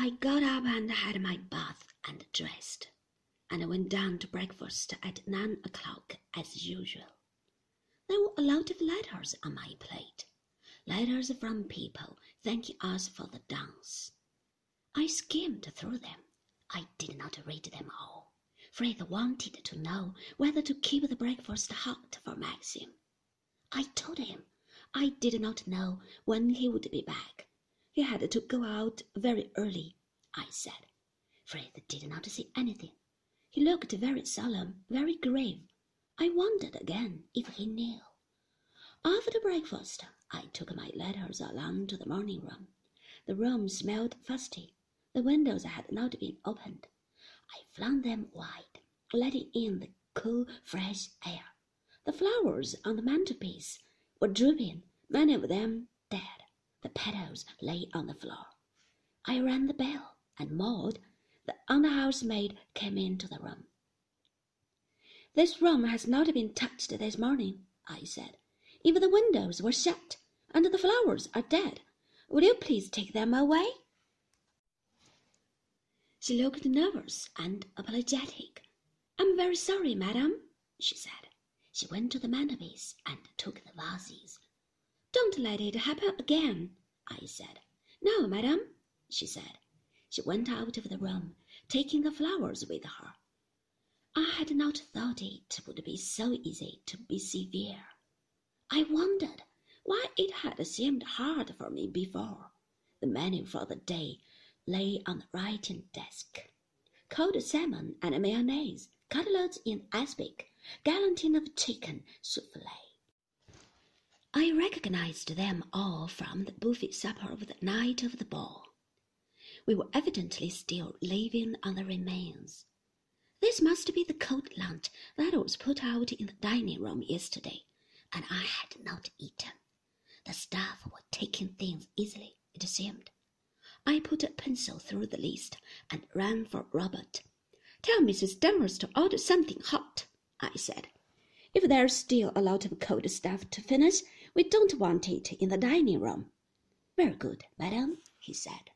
I got up and had my bath and dressed, and I went down to breakfast at nine o'clock as usual. There were a lot of letters on my plate, letters from people thanking us for the dance. I skimmed through them. I did not read them all. Frith wanted to know whether to keep the breakfast hot for Maxim. I told him I did not know when he would be back. He had to go out very early, I said. Frith did not say anything. He looked very solemn, very grave. I wondered again if he knew. After breakfast, I took my letters along to the morning room. The room smelled fusty. The windows had not been opened. I flung them wide, letting in the cool, fresh air. The flowers on the mantelpiece were drooping, many of them. The petals lay on the floor. I rang the bell, and Maud, the under housemaid, came into the room. This room has not been touched this morning, I said. Even the windows were shut, and the flowers are dead. Will you please take them away? She looked nervous and apologetic. I'm very sorry, madam, she said. She went to the mantelpiece and took the vases. Don't let it happen again, I said. No, madam, she said. She went out of the room, taking the flowers with her. I had not thought it would be so easy to be severe. I wondered why it had seemed hard for me before. The menu for the day lay on the writing desk. Cold salmon and mayonnaise, cutlets in aspic, galantine of chicken souffle. I recognized them all from the buffet supper of the night of the ball. We were evidently still living on the remains. This must be the cold lunch that was put out in the dining room yesterday, and I had not eaten. The staff were taking things easily, it seemed. I put a pencil through the list and ran for Robert. Tell Mrs. Danvers to order something hot, I said. If there's still a lot of cold stuff to finish, we don't want it in the dining room. Very good, madam, he said.